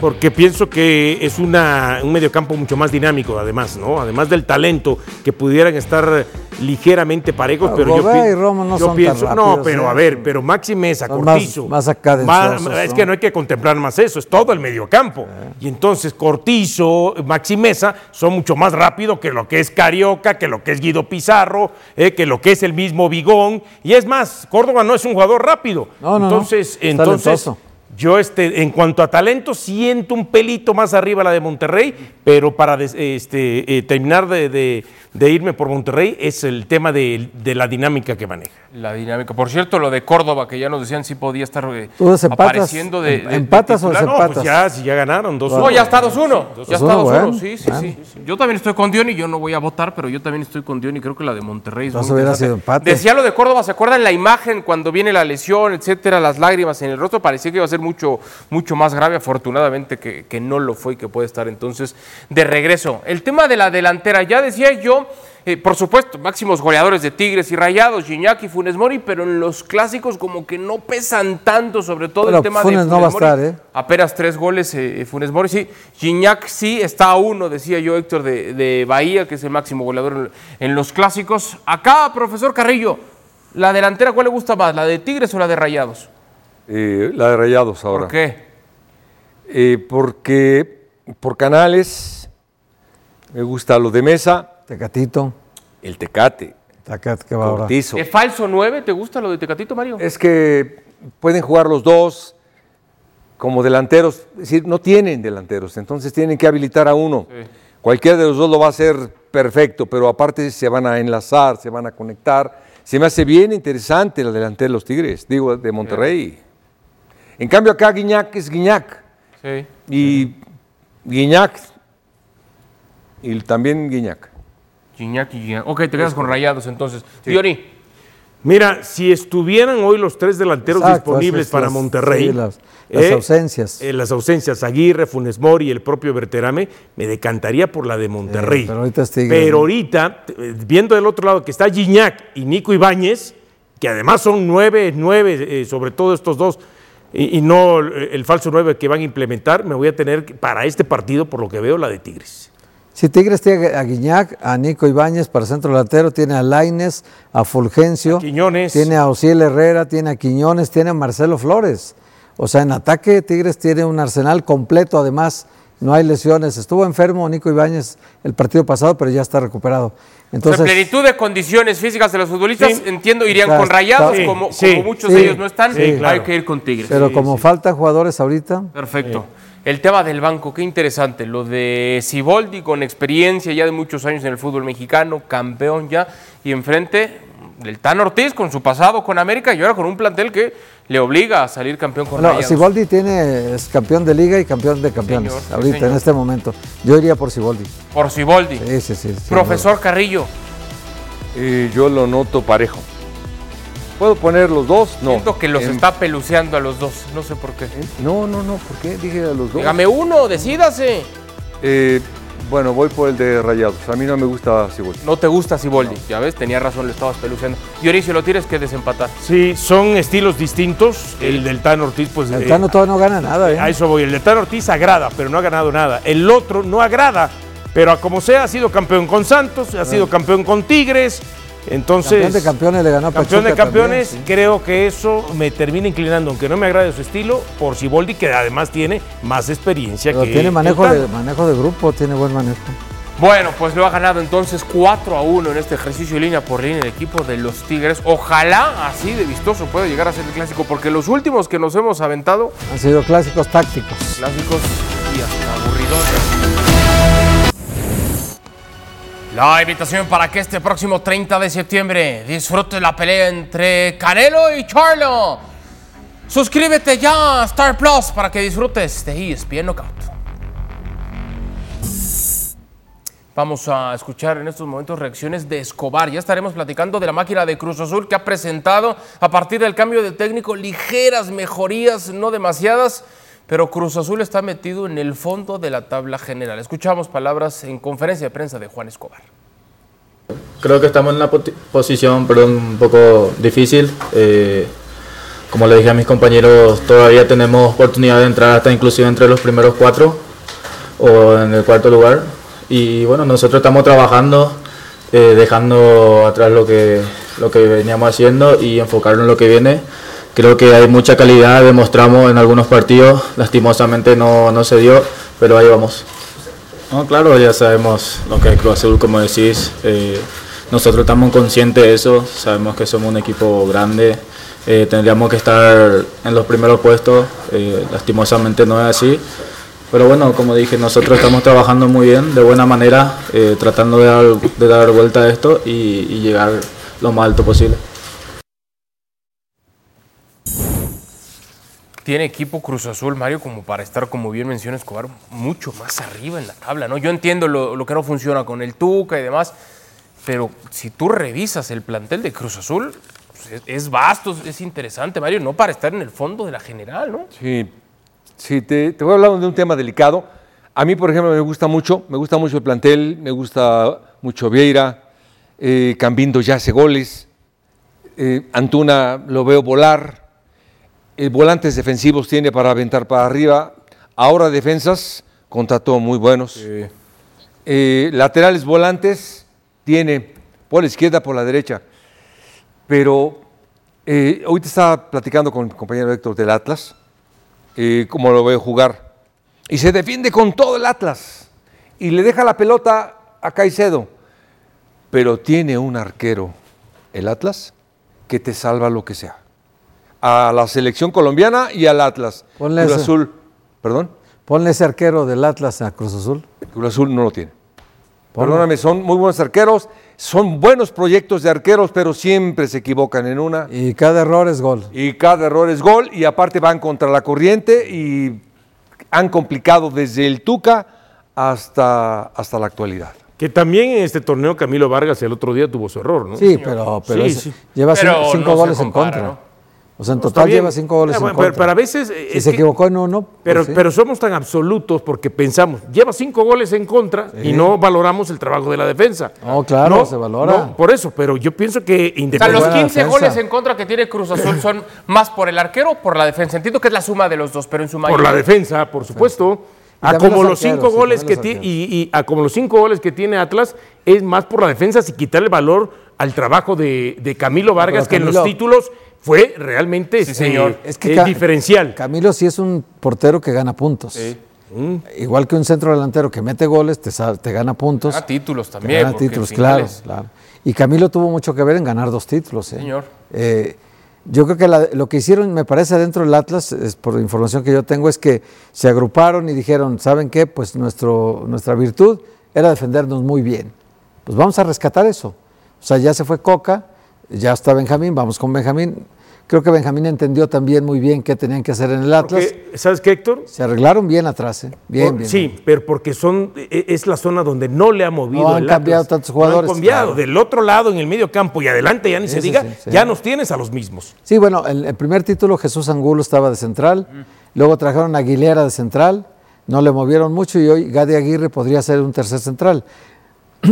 Porque pienso que es una, un mediocampo mucho más dinámico, además, ¿no? Además del talento, que pudieran estar ligeramente parejos, Ah, pero yo, y Romo no yo son tan pienso, no, pero ¿eh? a ver, pero Maxi Mesa, Son más- Cortizo, más acá más- es ¿no? que no hay que contemplar más eso, es todo el mediocampo. Y entonces Cortizo, Maxi Mesa son mucho más rápido que lo que es Carioca, que lo que es Guido Pizarro, eh, que lo que es el mismo Vigón. Y es más, Córdoba no es un jugador rápido. No, no, no. entonces, Es entonces. Yo, este, en cuanto a talento, siento un pelito más arriba la de Monterrey, pero para este, eh, terminar de- de irme por Monterrey es el tema de, de la dinámica que maneja. La dinámica. Por cierto, lo de Córdoba, que ya nos decían si podía estar eh, apareciendo de, de- ¿Empatas de o desempatas? No, pues ya, si ya ganaron, dos No, ya está 2-1. Ya está 2-1, bueno, sí, sí, bueno. sí. Yo también estoy con Diony, yo no voy a votar, pero yo también estoy con Diony. Creo que la de Monterrey es Entonces muy hubiera sido empate. Decía lo de Córdoba, ¿se acuerdan la imagen cuando viene la lesión, etcétera, las lágrimas en el rostro? Parecía que iba a ser ser mucho, mucho más grave, afortunadamente que, que no lo fue y que puede estar entonces de regreso. El tema de la delantera, ya decía yo, eh, por supuesto, máximos goleadores de Tigres y Rayados, Gignac y Funes Mori, pero en los clásicos como que no pesan tanto, sobre todo el tema Funes de no va a estar, ¿eh? Apenas tres goles eh, Funes Mori, sí. Gignac sí está a uno, decía yo, Héctor, de, de Bahía, que es el máximo goleador en, en los clásicos. Acá, profesor Carrillo, ¿la delantera cuál le gusta más, la de Tigres o la de Rayados? Eh, la de Rayados ahora. ¿Por qué? Eh, porque por canales me gusta lo de mesa. Tecatito. El Tecate. Tecate que va ahora. Cortizo. ¿De falso 9 te gusta lo de Tecatito, Mario? Es que pueden jugar los dos como delanteros, es decir, no tienen delanteros, entonces tienen que habilitar a uno. Cualquiera de los dos lo va a hacer perfecto, pero aparte se van a enlazar, se van a conectar. Se me hace bien interesante la delantera de los Tigres, digo, de Monterrey. En cambio acá Guiñac es Guiñac. Sí. Y Guiñac y también Guiñac. Gignac y Gignac. Ok, te quedas con Rayados entonces. Diony. Mira, si estuvieran hoy los tres delanteros Exacto, disponibles para las- Monterrey, sí, las- las ausencias. eh, las ausencias, Aguirre, Funes Mori y el propio Berterame, me decantaría por la de Monterrey. pero ahorita es Tigres, Pero ¿no? ahorita, eh, viendo del otro lado que está Gignac y Nico Ibáñez, que además son nueve, nueve, eh, sobre todo estos dos, y, y no eh, el falso nueve que van a implementar, me voy a tener para este partido, por lo que veo, la de Tigres. Si Tigres tiene a Guiñac, a Nico Ibáñez para centro delantero, tiene a Laines, a Fulgencio, tiene a Osiel Herrera, tiene a Quiñones, tiene a Marcelo Flores. O sea, en ataque Tigres tiene un arsenal completo, además no hay lesiones. Estuvo enfermo Nico Ibáñez el partido pasado, pero ya está recuperado. Entonces, o sea, plenitud de condiciones físicas de los futbolistas, Sí. entiendo, irían con Rayados, como, sí, como muchos sí, de ellos no están, sí, claro. hay que ir con Tigres. pero como faltan jugadores ahorita, Perfecto. El tema del banco, qué interesante. Lo de Siboldi con experiencia ya de muchos años en el fútbol mexicano, campeón ya, y enfrente del Tan Ortiz con su pasado con América y ahora con un plantel que le obliga a salir campeón con Rayados. Siboldi tiene, es campeón de liga y campeón de campeones, Señor, ahorita, señor. en este momento. Yo iría por Siboldi. Por Siboldi. Sí, sí, sí. sí, Profesor Carrillo. Eh, yo lo noto parejo. ¿Puedo poner los dos? No. Siento que los En- está peluceando a los dos, no sé por qué. No, no, no, ¿por qué? Dije a los dos. Dígame uno, decídase. Eh, bueno, voy por el de Rayados. A mí no me gusta Siboldi. No te gusta Siboldi, ya ves, tenía razón, le estabas peluceando. Dionisio, lo tienes que desempatar. Sí, son estilos distintos. El del Tan Ortiz, pues. El eh, Tano todavía no gana nada. ¿eh? A eso voy. El de Tan Ortiz agrada, pero no ha ganado nada. El otro no agrada, pero a como sea, ha sido campeón con Santos, ha sido campeón con Tigres. Entonces. Campeón de campeones le ganó a Campeón de campeones, también, sí. creo que eso me termina inclinando, aunque no me agrade su estilo, por Siboldi, que además tiene más experiencia Pero que. tiene manejo de, manejo de grupo, tiene buen manejo. Bueno, pues lo ha ganado entonces 4 a 1 en este ejercicio línea por línea el equipo de los Tigres. Ojalá así de vistoso pueda llegar a ser el clásico, porque los últimos que nos hemos aventado, Han sido clásicos tácticos. clásicos y hasta. La invitación para que este próximo 30 de septiembre disfrutes la pelea entre Canelo y Charlo. Suscríbete ya a Star Plus para que disfrutes de ESPN Knockout. Vamos a escuchar en estos momentos reacciones de Escobar. Ya estaremos platicando de la máquina de Cruz Azul que ha presentado a partir del cambio de técnico ligeras mejorías, no demasiadas, pero Cruz Azul está metido en el fondo de la tabla general. Escuchamos palabras en conferencia de prensa de Juan Escobar. Creo que estamos en una posición perdón, un poco difícil. Eh, como le dije a mis compañeros, todavía tenemos oportunidad de entrar hasta inclusive entre los primeros cuatro o en el cuarto lugar. Y bueno, nosotros estamos trabajando, eh, dejando atrás lo que, lo que veníamos haciendo y enfocarnos en lo que viene. Creo que hay mucha calidad, demostramos en algunos partidos, lastimosamente no, no se dio, pero ahí vamos. No, claro, ya sabemos lo que es Cruz Azul, como decís. eh, nosotros estamos conscientes de eso, sabemos que somos un equipo grande, eh, tendríamos que estar en los primeros puestos, eh, lastimosamente no es así. Pero bueno, como dije, nosotros estamos trabajando muy bien, de buena manera, tratando de dar, de dar vuelta a esto y llegar lo más alto posible. Tiene equipo Cruz Azul, Mario, como para estar, como bien menciona Escobar, mucho más arriba en la tabla, ¿no? Yo entiendo lo, lo que no funciona con el Tuca y demás, pero si tú revisas el plantel de Cruz Azul, pues, es, es vasto, es interesante, Mario, no para estar en el fondo de la general, ¿no? Sí, sí te, te voy a hablar de un tema delicado. A mí, por ejemplo, me gusta mucho, me gusta mucho el plantel, me gusta mucho Vieira, eh, Cambindo ya hace goles, eh, Antuna lo veo volar, volantes defensivos tiene para aventar para arriba, ahora defensas, contrató muy buenos. Eh, laterales volantes tiene por la izquierda, por la derecha. Pero eh, ahorita estaba platicando con mi compañero Héctor del Atlas, eh, cómo lo veo jugar. Y se defiende con todo el Atlas. Y le deja la pelota a Caicedo. Pero tiene un arquero, el Atlas, que te salva lo que sea. A la selección colombiana y al Atlas. Ponle Cruz ese. Azul, perdón. Ponle ese arquero del Atlas a Cruz Azul. Cruz Azul no lo tiene. Ponle. Perdóname, son muy buenos arqueros, son buenos proyectos de arqueros, pero siempre se equivocan en una. Y cada error es gol. Y cada error es gol, y aparte van contra la corriente y han complicado desde el Tuca hasta, hasta la actualidad. Que también en este torneo Camilo Vargas el otro día tuvo su error, ¿no? Sí, pero, pero Sí, es- sí. lleva Pero cinco, no goles en contra. ¿no? O sea, en No, total lleva cinco goles Ah, en contra. pero- pero a veces, eh, Si es se que- equivocó en uno, pues Pero, sí. pero somos tan absolutos porque pensamos, lleva cinco goles en contra y no valoramos el trabajo de la defensa. No, claro, se valora. no, por eso, pero yo pienso que O sea, los independientemente. 15 goles en contra que tiene Cruz Azul son más por el arquero o por la defensa. Entiendo que es la suma de los dos, pero en su mayoría. Por la defensa, por supuesto. A como los los cinco arqueros, sí, goles que tiene y, y a como los cinco goles que tiene Atlas es más por la defensa sin quitarle valor al trabajo de, de Camilo Vargas que en los títulos fue realmente Es que eh, Ca- diferencial. Camilo sí es un portero que gana puntos. Mm. Igual que un centro delantero que mete goles, te, te gana puntos. Gana títulos también, Gana títulos, claro. Y Camilo tuvo mucho que ver en ganar dos títulos. ¿eh? Señor. Eh, yo creo que la- lo que hicieron, me parece, dentro del Atlas, es por información que yo tengo, es que se agruparon y dijeron, ¿saben qué? Pues nuestro, nuestra virtud era defendernos muy bien. Pues vamos a rescatar eso. O sea, ya se fue Coca, ya está Benjamín, vamos con Benjamín. Creo que Benjamín entendió también muy bien qué tenían que hacer en el Atlas. Porque, ¿Sabes qué, Héctor? Se arreglaron bien atrás, ¿eh? Bien, Por- bien. Sí, pero porque son, e- es la zona donde no le ha movido No han el cambiado Atlas. tantos jugadores, No han cambiado. claro. Del otro lado, en el medio campo y adelante, ya ni se diga, sí, sí. ya nos tienes a los mismos. Sí, bueno, el, el primer título Jesús Angulo estaba de central, luego trajeron a Aguilera de central, no le movieron mucho y hoy Gadi Aguirre podría ser un tercer central.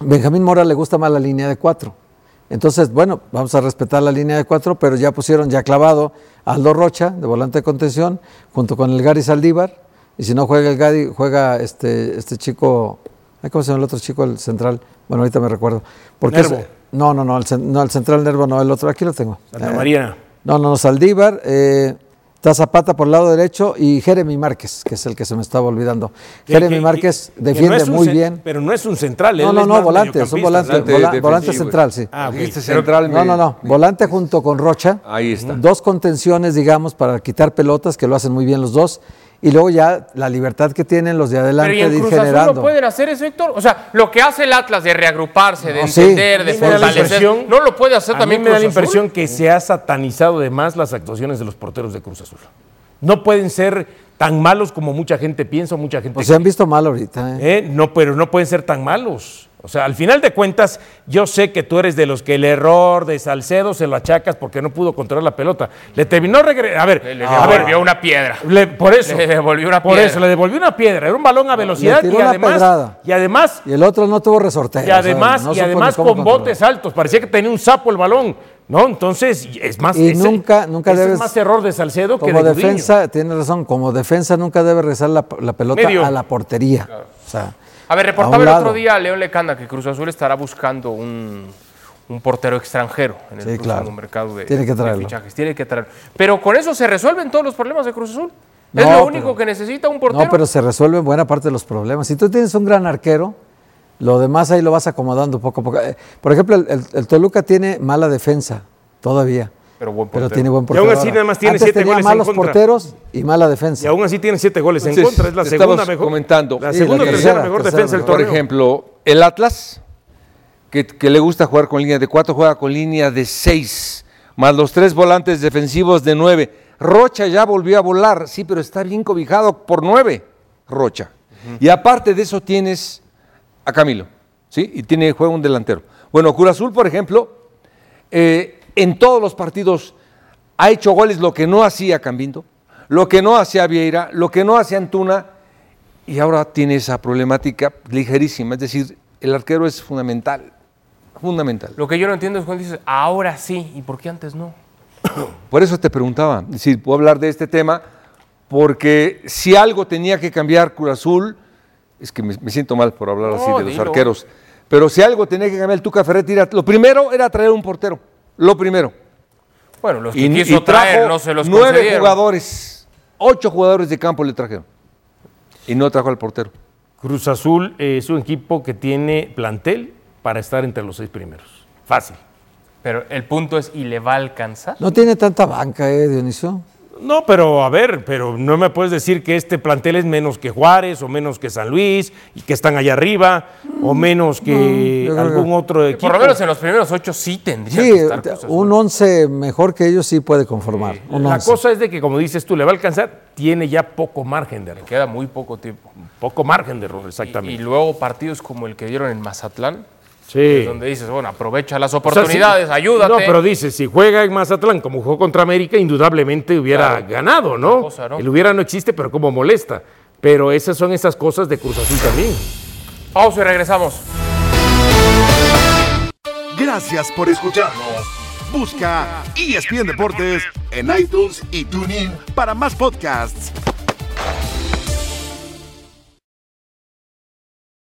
Benjamín Mora le gusta más la línea de cuatro. Entonces, bueno, vamos a respetar la línea de cuatro, pero ya pusieron ya clavado Aldo Rocha, de volante de contención, junto con el Gary Saldívar. Y si no juega el Gary, juega este, este chico, ¿cómo se llama el otro chico, el central? Bueno, ahorita me recuerdo. Porque es- Nervo. no, no, no el, no, el central Nervo no, el otro, aquí lo tengo. Santa Eh, María. no, no, no, Saldívar, eh, está Zapata por el lado derecho y Jeremy Márquez, que es el que se me estaba olvidando. Que- Jeremy que- Márquez que defiende no muy bien. Pero no es un central. él No, no, no, volante, es un volante, vola- volante central, sí. Ah, ok. Este Pero- central No, no, no, volante junto con Rocha. Ahí está. Dos contenciones, digamos, para quitar pelotas, que lo hacen muy bien los dos. Y luego ya la libertad que tienen los de adelante Pero ¿y en de ir Cruz Azul generando. no pueden hacer eso, Héctor? O sea, lo que hace el Atlas de reagruparse, de No, sí. entender, de me da la fortalecer, impresión- ¿no lo puede hacer a también mí me da la Cruz Azul? impresión que se ha satanizado de más las actuaciones de los porteros de Cruz Azul. No pueden ser tan malos como mucha gente piensa mucha gente Pues se han visto mal ahorita. ¿eh? ¿Eh? No, pero no pueden ser tan malos. O sea, al final de cuentas, yo sé que tú eres de los que el error de Salcedo se lo achacas porque no pudo controlar la pelota. Le terminó regre- A ver, Le, le a ver, devolvió una piedra. le- por eso. Le devolvió una Por piedra. eso, le devolvió una piedra. Era un balón a velocidad Le y tiró además, pedrada. y además, Y el otro no tuvo resorteo. y además, y además con botes altos. Parecía que tenía un sapo el balón. ¿No? Entonces, es más. Y ese- nunca, nunca ese debes. es más error de Salcedo que Como de Gudiño. defensa, tiene razón, como defensa nunca debe regresar la, la pelota Medio. a la portería. O sea, A ver, a reportaba el otro día León Lecanda que Cruz Azul estará buscando un, un portero extranjero en el Sí, próximo claro. mercado de, Tiene que de fichajes. Tiene que traerlo. Pero con eso se resuelven todos los problemas de Cruz Azul. es No, lo pero- único que necesita un portero. No, pero se resuelven buena parte de los problemas. Si tú tienes un gran arquero, lo demás ahí lo vas acomodando poco a poco. Eh, Por ejemplo, el, el- el Toluca tiene mala defensa todavía. Pero buen Pero tiene buen Y portero. aún así nada más tiene Antes siete tenía goles en malos contra. porteros y mala defensa. Y aún así tiene siete goles en contra. Es la estamos segunda mejor. comentando. La Sí, segunda la o tercera tercera, mejor tercera defensa del Por ejemplo, el Atlas, que, que le gusta jugar con línea de cuatro, juega con línea de seis, más los tres volantes defensivos de nueve. Rocha ya volvió a volar, sí, pero está bien cobijado por nueve, Rocha. Y aparte de eso tienes a Camilo, ¿sí? Y tiene juega un delantero. Bueno, Cruz Azul, por ejemplo, eh, en todos los partidos ha hecho goles lo que no hacía Cambindo, lo que no hacía Vieira, lo que no hacía Antuna, y ahora tiene esa problemática ligerísima. Es decir, el arquero es fundamental, fundamental. Lo que yo no entiendo es cuando dices, ahora sí, ¿y por qué antes no? Por eso te preguntaba, es decir, puedo hablar de este tema, porque si algo tenía que cambiar Cruz Azul, es que me, me siento mal por hablar así No, de los dilo. arqueros, pero si algo tenía que cambiar el Tuca Ferretti, era- lo primero era traer un portero, lo primero. Bueno, los que Y, quiso y trajo traer no se los nueve concedieron. jugadores, ocho jugadores de campo le trajeron, y no trajo al portero. Cruz Azul eh, es un equipo que tiene plantel para estar entre los seis primeros. Fácil. Pero el punto es, ¿y le va a alcanzar? No tiene tanta banca, ¿eh, Dionisio? No, pero a ver, pero no me puedes decir que este plantel es menos que Juárez o menos que San Luis y que están allá arriba o menos que algún que- otro equipo. Por lo menos en los primeros ocho sí tendría Sí, que estar Azul. un 11 mejor que ellos sí puede conformar. un La 11. cosa es de que, como dices tú, le va a alcanzar, tiene ya poco margen de error. Queda muy poco tiempo. Poco margen de error, Y exactamente. luego partidos como el que dieron en Mazatlán, Sí. donde dices, bueno, aprovecha las O sea, oportunidades, si- ayúdate. No, pero dice, si juega en Mazatlán como jugó contra América, indudablemente hubiera Claro. ganado, ¿no? Cosa, ¿no? El hubiera no existe, pero como molesta. Pero esas son esas cosas de Cruz Azul también. Pausa y regresamos. Gracias por escucharnos. Busca ESPN Deportes en iTunes y TuneIn para más podcasts.